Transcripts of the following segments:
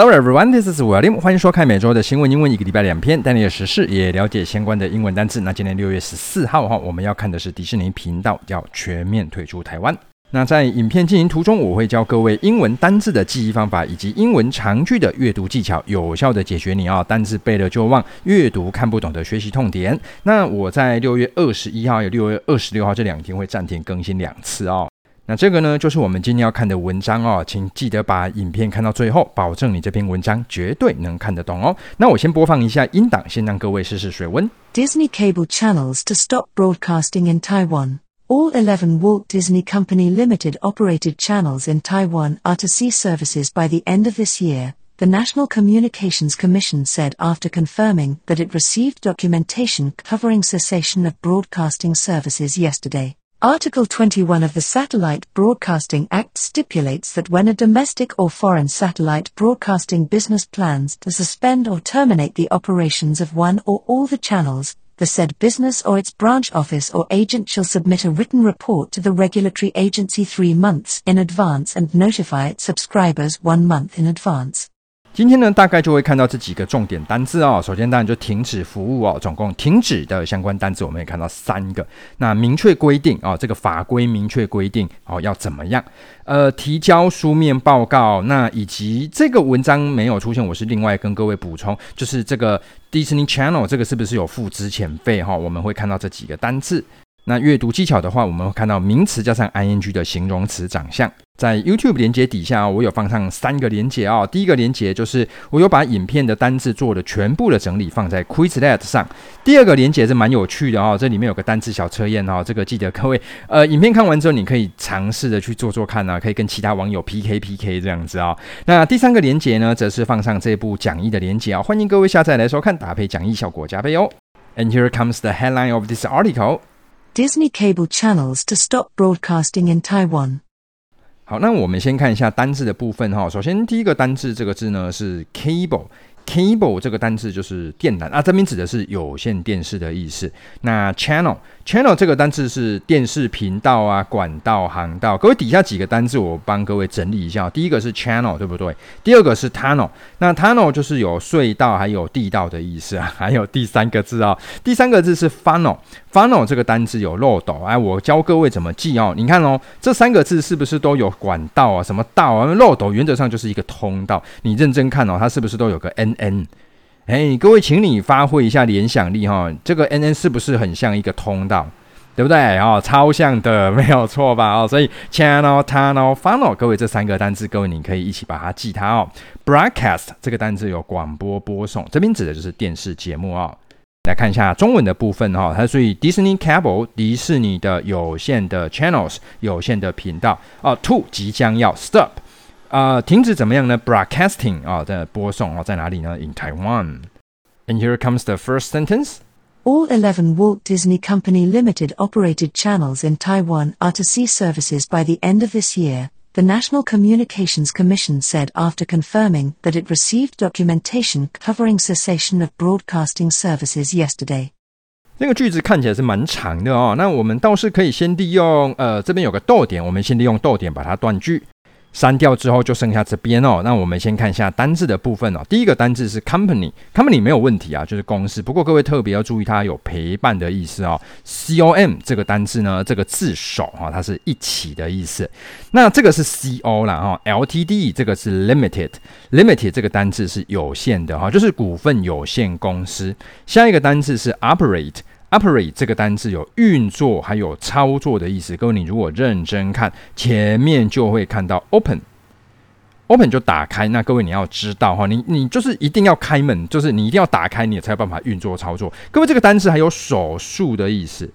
Hello everyone, this is William. 欢迎收看每周的新闻英文，一个礼拜两篇，带你的时事也了解相关的英文单词。那今天六月十四号哈，我们要看的是迪士尼频道要全面退出台湾。那在影片进行途中，我会教各位英文单字的记忆方法，以及英文长句的阅读技巧，有效的解决你啊单字背了就忘、阅读看不懂的学习痛点。那我在六月二十一号有六月二十六号这两天会暂停更新两次哦。那这个呢，就是我们今天要看的文章哦，请记得把影片看到最后，保证你这篇文章绝对能看得懂哦。那我先播放一下音档，先让各位试试水温。Disney cable channels to stop broadcasting in Taiwan. All 11 Walt Disney Company Limited operated channels in Taiwan are to cease services by the end of this year, the National Communications Commission said after confirming that it received documentation covering cessation of broadcasting services yesterday. Article 21 of the Satellite Broadcasting Act stipulates that when a domestic or foreign satellite broadcasting business plans to suspend or terminate the operations of one or all the channels, the said business or its branch office or agent shall submit a written report to the regulatory agency three months in advance and notify its subscribers one month in advance. 今天呢，大概就会看到这几个重点单字哦。首先，当然就停止服务哦，总共停止的相关单字，我们也看到三个。那明确规定哦，这个法规明确规定哦，要怎么样？呃，提交书面报告。那以及这个文章没有出现，我是另外跟各位补充，就是这个 Disney Channel 这个是不是有付资遣费哈？我们会看到这几个单字。那阅读技巧的话，我们会看到名词加上 ing 的形容词长相。在 YouTube 连接底下，我有放上三个连结啊。第一个连接就是我有把影片的单字做了全部的整理，放在 Quizlet 上。第二个连接是蛮有趣的哦，这里面有个单字小测验哦，这个记得各位呃，影片看完之后，你可以尝试的去做做看啊，可以跟其他网友 PK PK 这样子啊。那第三个连接呢，则是放上这部讲义的连接啊，欢迎各位下载来收看，搭配讲义效果加倍哦。And here comes the headline of this article. Disney cable channels to stop broadcasting in Taiwan. 好，那我们先看一下单字的部分哈。首先，第一个单字这个字呢是 cable。 Cable 这个单字就是电缆啊，这边指的是有线电视的意思。那 channel channel 这个单字是电视频道啊、管道、航道。各位底下几个单字我帮各位整理一下。第一个是 channel，对不对？第二个是 tunnel，那 tunnel 就是有隧道还有地道的意思啊。还有第三个字啊、哦，第三个字是 funnel，funnel 这个单字有漏斗。哎，我教各位怎么记哦。你看哦，这三个字是不是都有管道啊？什么道啊？漏斗原则上就是一个通道。你认真看哦，它是不是都有个 n？n，哎，各位，请你发挥一下联想力哈，这个 N N 是不是很像一个通道，对不对？哦，超像的，没有错吧？哦，所以 channel、tunnel、funnel，各位这三个单字，各位你可以一起把它记它哦。Broadcast 这个单字有广播、播送，这边指的就是电视节目哦。来看一下中文的部分哈，它所以 Disney Cable 迪士尼的有线的 channels 有线的频道哦，to 即将要 stop。啊、呃，停止怎么样呢？Broadcasting 啊、哦，在播送哦，在哪里呢？In Taiwan. And here comes the first sentence. All 11 Walt Disney Company Limited operated channels in Taiwan are to cease services by the end of this year, the National Communications Commission said after confirming that it received documentation covering cessation of broadcasting services yesterday. 这个句子看起来是蛮长的哦，那我们倒是可以先利用呃，这边有个逗点，我们先利用逗点把它断句。 删掉之后就剩下这边哦，那我们先看一下单字的部分哦。第一个单字是 company，company 没有问题啊，就是公司。不过各位特别要注意，它有陪伴的意思哦。com 这个单字呢，这个字首哈，它是一起的意思。那这个是 co 啦哈，ltd 这个是 limited，limited 这个单字是有限的哈，就是股份有限公司。下一个单字是 operate。Operate 这个单字有运作还有操作的意思。各位，你如果认真看，前面就会看到 open，open 就打开。那各位你要知道哈，你你就是一定要开门，就是你一定要打开，你才有办法运作操作。各位，这个单字还有手术的意思。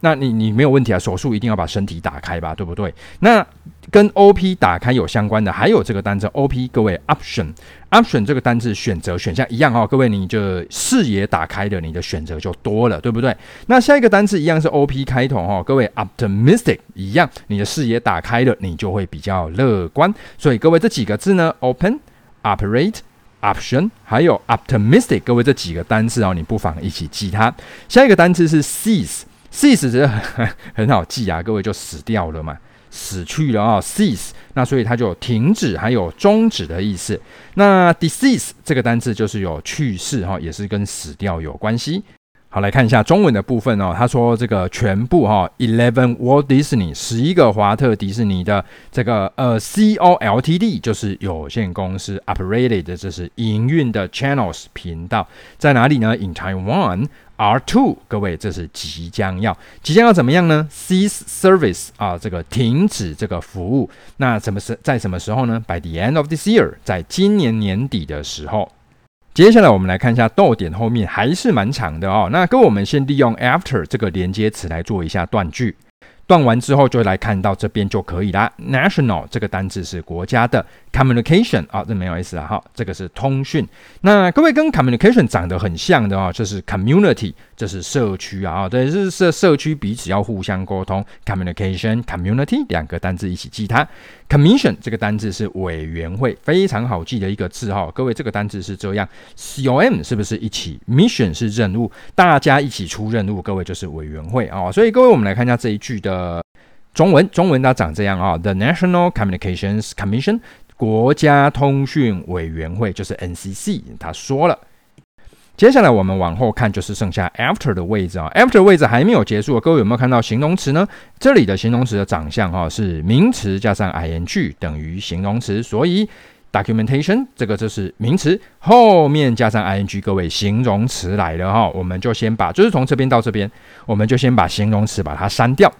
那你你没有问题啊，手术一定要把身体打开吧，对不对？那跟 OP 打开有相关的，还有这个单字 OP，各位 option，option 这个单字选择选项一样哦，各位你就视野打开的，你的选择就多了，对不对？那下一个单字一样是 OP 开头哦，各位 optimistic 一样，你的视野打开了，你就会比较乐观。所以各位这几个字呢，open、operate、option，还有 optimistic，各位这几个单字哦，你不妨一起记它。下一个单字是 cease。Cease 这很 很好记啊，各位就死掉了嘛。死去了啊，cease，那所以它就停止还有终止的意思。那 decease 这个单字就是有去世哈，也是跟死掉有关系。好，来看一下中文的部分哦。他说这个全部哈，eleven Walt Disney 十一个华特迪士尼的这个呃 C O L T D 就是有限公司 operated 这是营运的 channels 频道在哪里呢？In Taiwan R two 各位这是即将要即将要怎么样呢？Cease service 啊，这个停止这个服务。那什么时在什么时候呢？By the end of this year 在今年年底的时候。接下来我们来看一下逗点后面还是蛮长的哦。那跟，我们先利用 after 这个连接词来做一下断句。断完之后就来看到这边就可以啦。National 这个单字是国家的，communication 啊，这没有意思啊，哈，这个是通讯。那各位跟 communication 长得很像的啊，这是 community，这是社区啊，对，是社社区彼此要互相沟通，communication community 两个单字一起记它。Commission 这个单字是委员会，非常好记的一个字哈。各位这个单字是这样，com 是不是一起？Mission 是任务，大家一起出任务，各位就是委员会啊。所以各位我们来看一下这一句的。呃，中文中文它长这样啊，The National Communications Commission 国家通讯委员会就是 NCC，他说了。接下来我们往后看，就是剩下 after 的位置啊，after 位置还没有结束，各位有没有看到形容词呢？这里的形容词的长相哈是名词加上 ing 等于形容词，所以 documentation 这个就是名词，后面加上 ing，各位形容词来了哈，我们就先把就是从这边到这边，我们就先把形容词把它删掉。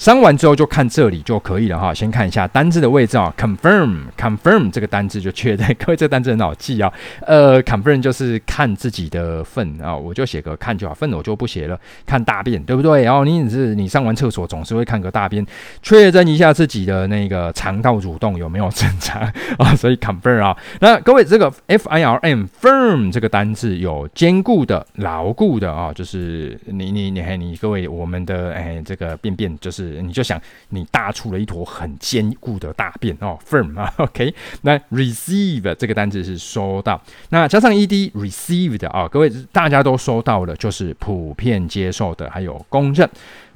删完之后就看这里就可以了哈。先看一下单字的位置啊，confirm，confirm 这个单字就确认。各位这单字很好记啊，呃，confirm 就是看自己的粪啊，我就写个看就好，粪我就不写了。看大便对不对？然后你只是你上完厕所总是会看个大便，确认一下自己的那个肠道蠕动有没有正常啊，所以 confirm 啊。那各位这个 f i r m firm 这个单字有坚固的、牢固的啊，就是你你你你各位我们的哎这个便便就是。你就想，你大出了一坨很坚固的大便哦，firm 啊，OK。那 receive 这个单字是收到，那加上 ed received 啊，各位大家都收到了，就是普遍接受的，还有公认。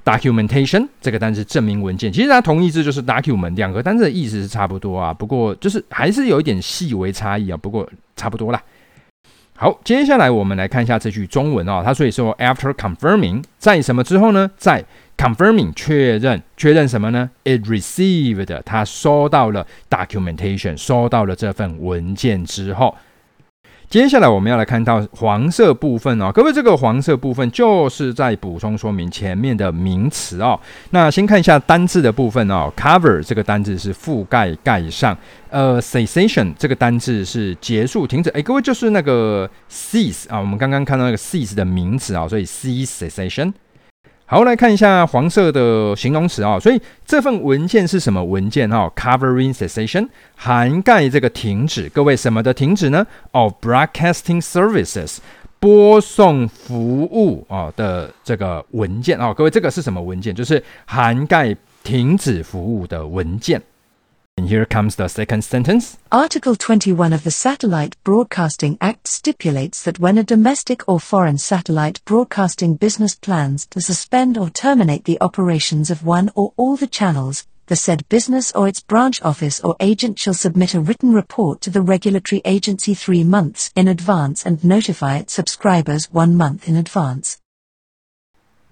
documentation 这个单字证明文件，其实它同义字就是 document，两个单字的意思是差不多啊，不过就是还是有一点细微差异啊，不过差不多啦。好，接下来我们来看一下这句中文啊，它所以说 after confirming 在什么之后呢？在 confirming 确认，确认什么呢？It received 它收到了 documentation，收到了这份文件之后，接下来我们要来看到黄色部分哦。各位，这个黄色部分就是在补充说明前面的名词哦。那先看一下单字的部分哦，cover 这个单字是覆盖、盖上。呃，cessation 这个单字是结束、停止。哎，各位就是那个 cease 啊，我们刚刚看到那个 cease 的名词啊，所以 cease cessation。好，来看一下黄色的形容词啊，所以这份文件是什么文件哈？Covering cessation，涵盖这个停止。各位什么的停止呢？Of broadcasting services，播送服务啊的这个文件啊。各位这个是什么文件？就是涵盖停止服务的文件。And here comes the second sentence. Article 21 of the Satellite Broadcasting Act stipulates that when a domestic or foreign satellite broadcasting business plans to suspend or terminate the operations of one or all the channels, the said business or its branch office or agent shall submit a written report to the regulatory agency three months in advance and notify its subscribers one month in advance.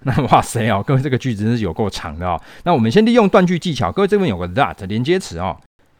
那哇塞哦，各位这个句子真是有够长的哦。那我们先利用断句技巧，各位这边有个 that 连接词哦。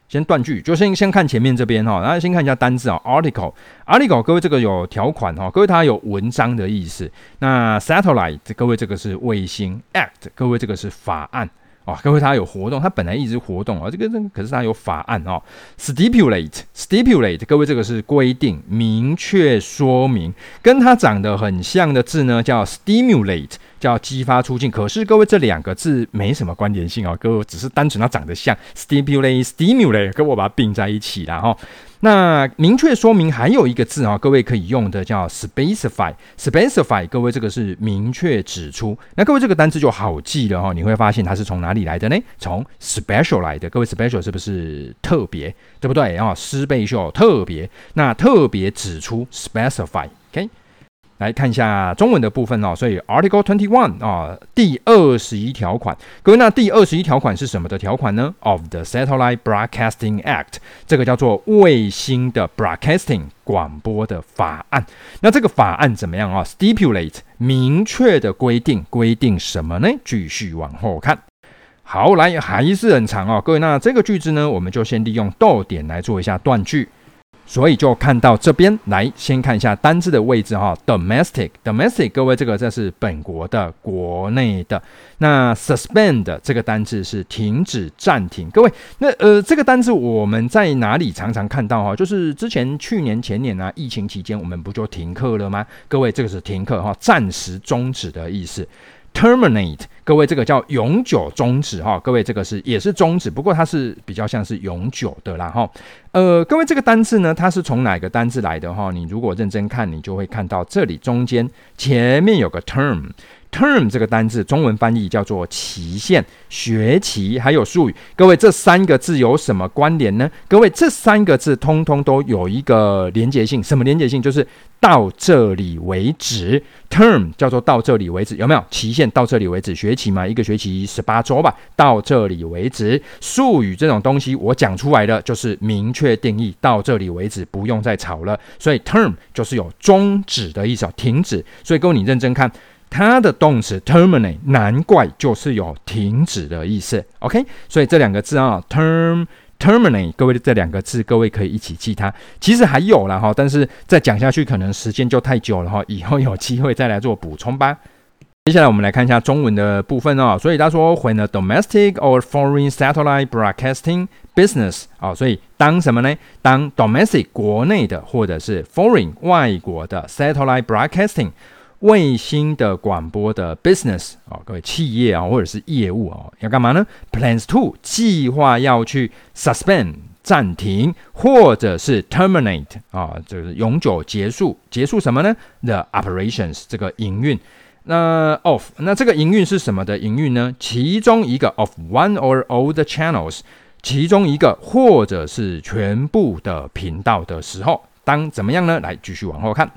先断句，就先先看前面这边哈，然后先看一下单字啊，article，article，各位这个有条款哈，各位它有文章的意思。那 satellite，各位这个是卫星，act，各位这个是法案。哦，各位，它有活动，它本来一直活动啊，这个这可是它有法案哦。Stipulate，stipulate，各位这个是规定、明确说明，跟它长得很像的字呢，叫 stimulate，叫激发出境。可是各位这两个字没什么关联性啊，各位只是单纯它长得像 stipulate，stimulate，跟我把它并在一起了哈。那明确说明还有一个字啊，各位可以用的叫 specify，specify，各位这个是明确指出。那各位这个单词就好记了哈，你会发现它是从哪里来的呢？从 special 来的。各位 special 是不是特别？对不对？啊，施倍秀特别，那特别指出 specify，OK。来看一下中文的部分哦。所以 Article Twenty One 啊，第二十一条款，各位，那第二十一条款是什么的条款呢？Of the Satellite Broadcasting Act，这个叫做卫星的 broadcasting 广播的法案。那这个法案怎么样啊？Stipulate 明确的规定，规定什么呢？继续往后看。好，来还是很长哦，各位。那这个句子呢，我们就先利用逗点来做一下断句。所以就看到这边来，先看一下单字的位置哈。Domestic，domestic，各位，这个这是本国的、国内的。那 suspend 这个单字是停止、暂停。各位，那呃，这个单字我们在哪里常常看到哈？就是之前去年、前年啊，疫情期间我们不就停课了吗？各位，这个是停课哈，暂时终止的意思。Terminate，各位，这个叫永久终止哈。各位，这个是也是终止，不过它是比较像是永久的啦哈。呃，各位，这个单字呢，它是从哪个单字来的哈？你如果认真看，你就会看到这里中间前面有个 term。Term 这个单字中文翻译叫做期限、学期，还有术语。各位，这三个字有什么关联呢？各位，这三个字通通都有一个连结性，什么连结性？就是到这里为止。term 叫做到这里为止，有没有？期限到这里为止，学期嘛，一个学期十八周吧，到这里为止。术语这种东西，我讲出来的就是明确定义，到这里为止，不用再吵了。所以 term 就是有终止的意思，停止。所以各位，你认真看。它的动词 terminate，难怪就是有停止的意思。OK，所以这两个字啊，term terminate，各位这两个字，各位可以一起记它。其实还有了哈，但是再讲下去可能时间就太久了哈，以后有机会再来做补充吧。接下来我们来看一下中文的部分哦。所以他说，When a domestic or foreign satellite broadcasting business 啊，所以当什么呢？当 domestic 国内的或者是 foreign 外国的 satellite broadcasting。卫星的广播的 business 啊，各位企业啊，或者是业务啊，要干嘛呢？Plans to 计划要去 suspend 暂停，或者是 terminate 啊，就是永久结束，结束什么呢？The operations 这个营运，那 of 那这个营运是什么的营运呢？其中一个 of one or all the channels，其中一个或者是全部的频道的时候，当怎么样呢？来继续往后看。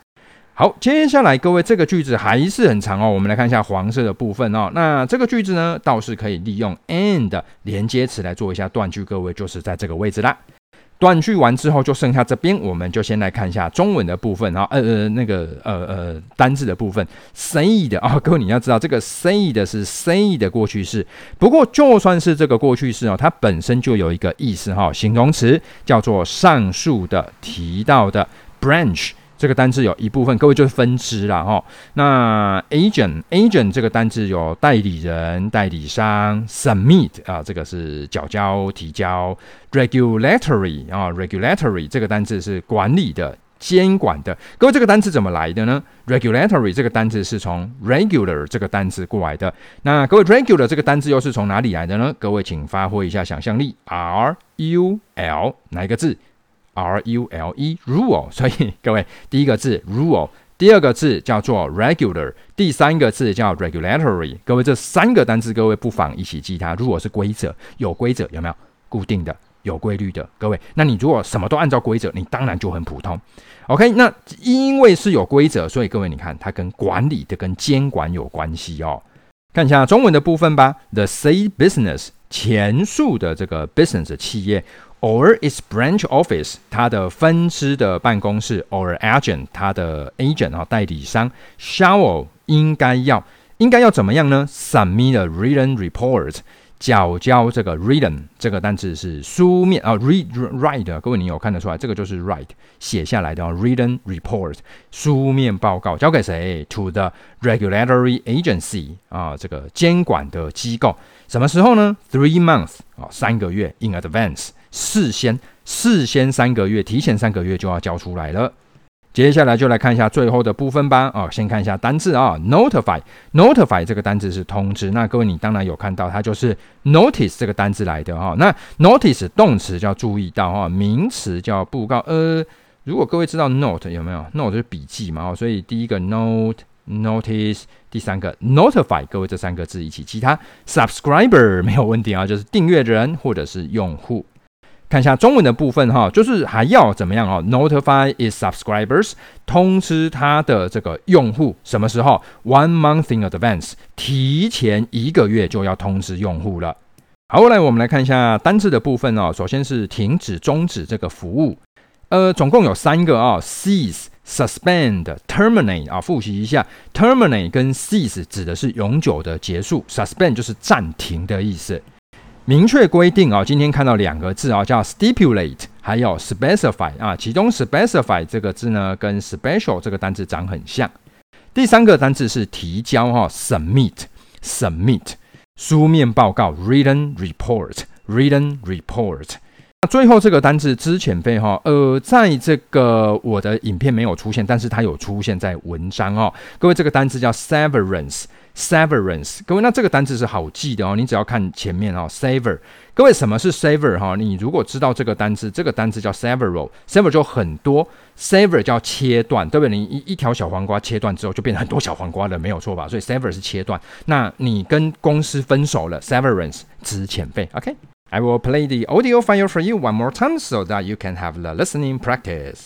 好，接下来各位，这个句子还是很长哦。我们来看一下黄色的部分哦。那这个句子呢，倒是可以利用 and 连接词来做一下断句。各位就是在这个位置啦。断句完之后，就剩下这边，我们就先来看一下中文的部分啊。呃呃，那个呃呃单字的部分，say 的啊。各位你要知道，这个 say 的是 say 的过去式。不过就算是这个过去式哦，它本身就有一个意思哈，形容词叫做上述的提到的 branch。这个单字有一部分，各位就是分支啦哈。那 agent agent 这个单字有代理人、代理商，submit 啊，这个是缴交、提交，regulatory 啊，regulatory 这个单字是管理的、监管的。各位这个单字怎么来的呢？regulatory 这个单字是从 regular 这个单字过来的。那各位 regular 这个单字又是从哪里来的呢？各位请发挥一下想象力，R U L 哪一个字？R U L E rule，所以各位第一个字 rule，第二个字叫做 regular，第三个字叫 regulatory。各位这三个单词，各位不妨一起记它。如果是规则，有规则有没有？固定的，有规律的。各位，那你如果什么都按照规则，你当然就很普通。OK，那因为是有规则，所以各位你看它跟管理的、跟监管有关系哦。看一下中文的部分吧。The say business 前述的这个 business 企业。Or its branch office，它的分支的办公室，or agent，它的 agent 啊代理商，shall 应该要应该要怎么样呢？Submit a written report，缴交这个 written 这个单词是书面啊，read write，各位你有看得出来，这个就是 write 写下来的啊 written report 书面报告交给谁？To the regulatory agency 啊，这个监管的机构，什么时候呢？Three months 啊，三个月，in advance。事先，事先三个月，提前三个月就要交出来了。接下来就来看一下最后的部分吧。哦，先看一下单字啊，notify，notify 这个单字是通知。那各位你当然有看到，它就是 notice 这个单字来的哈。那 notice 动词叫注意到哈，名词叫布告。呃，如果各位知道 note 有没有？note 是笔记嘛。哦，所以第一个 note，notice，第三个 notify，各位这三个字一起记它。subscriber 没有问题啊，就是订阅人或者是用户。看一下中文的部分哈，就是还要怎么样哦？Notify its subscribers，通知他的这个用户什么时候？One month in advance，提前一个月就要通知用户了。好，后来我们来看一下单字的部分哦。首先是停止、终止这个服务，呃，总共有三个啊：cease、suspend、terminate 啊。复习一下，terminate 跟 cease 指的是永久的结束，suspend 就是暂停的意思。明确规定啊，今天看到两个字啊，叫 stipulate，还有 specify 啊，其中 specify 这个字呢，跟 special 这个单字长很像。第三个单字是提交哈，submit，submit，书面报告，written report，written report。那最后这个单字资遣费哈，呃，在这个我的影片没有出现，但是它有出现在文章哦。各位，这个单字叫 severance。Severance，各位，那这个单字是好记的哦。你只要看前面哦，sever。各位，什么是 sever 哈？你如果知道这个单字，这个单字叫 several，sever 就很多，sever 叫切断，对不对？你一一条小黄瓜切断之后，就变成很多小黄瓜了，没有错吧？所以 sever 是切断。那你跟公司分手了，severance 资遣费。OK，I will play the audio file for you one more time so that you can have the listening practice.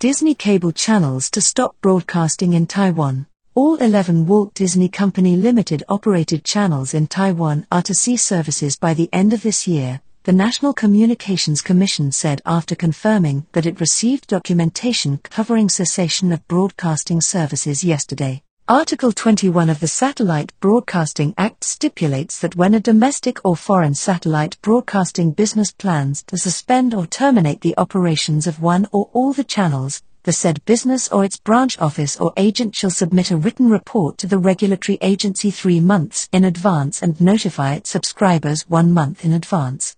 Disney cable channels to stop broadcasting in Taiwan. All 11 Walt Disney Company Limited operated channels in Taiwan are to cease services by the end of this year, the National Communications Commission said after confirming that it received documentation covering cessation of broadcasting services yesterday. Article 21 of the Satellite Broadcasting Act stipulates that when a domestic or foreign satellite broadcasting business plans to suspend or terminate the operations of one or all the channels, the said business or its branch office or agent shall submit a written report to the regulatory agency three months in advance and notify its subscribers one month in advance.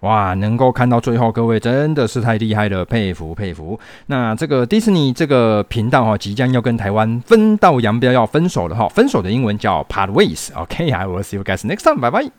哇，能够看到最后，各位真的是太厉害了，佩服佩服。那这个迪士尼这个频道哈，即将要跟台湾分道扬镳，要分手了哈。分手的英文叫 part ways。OK，I will see you guys next time，拜拜。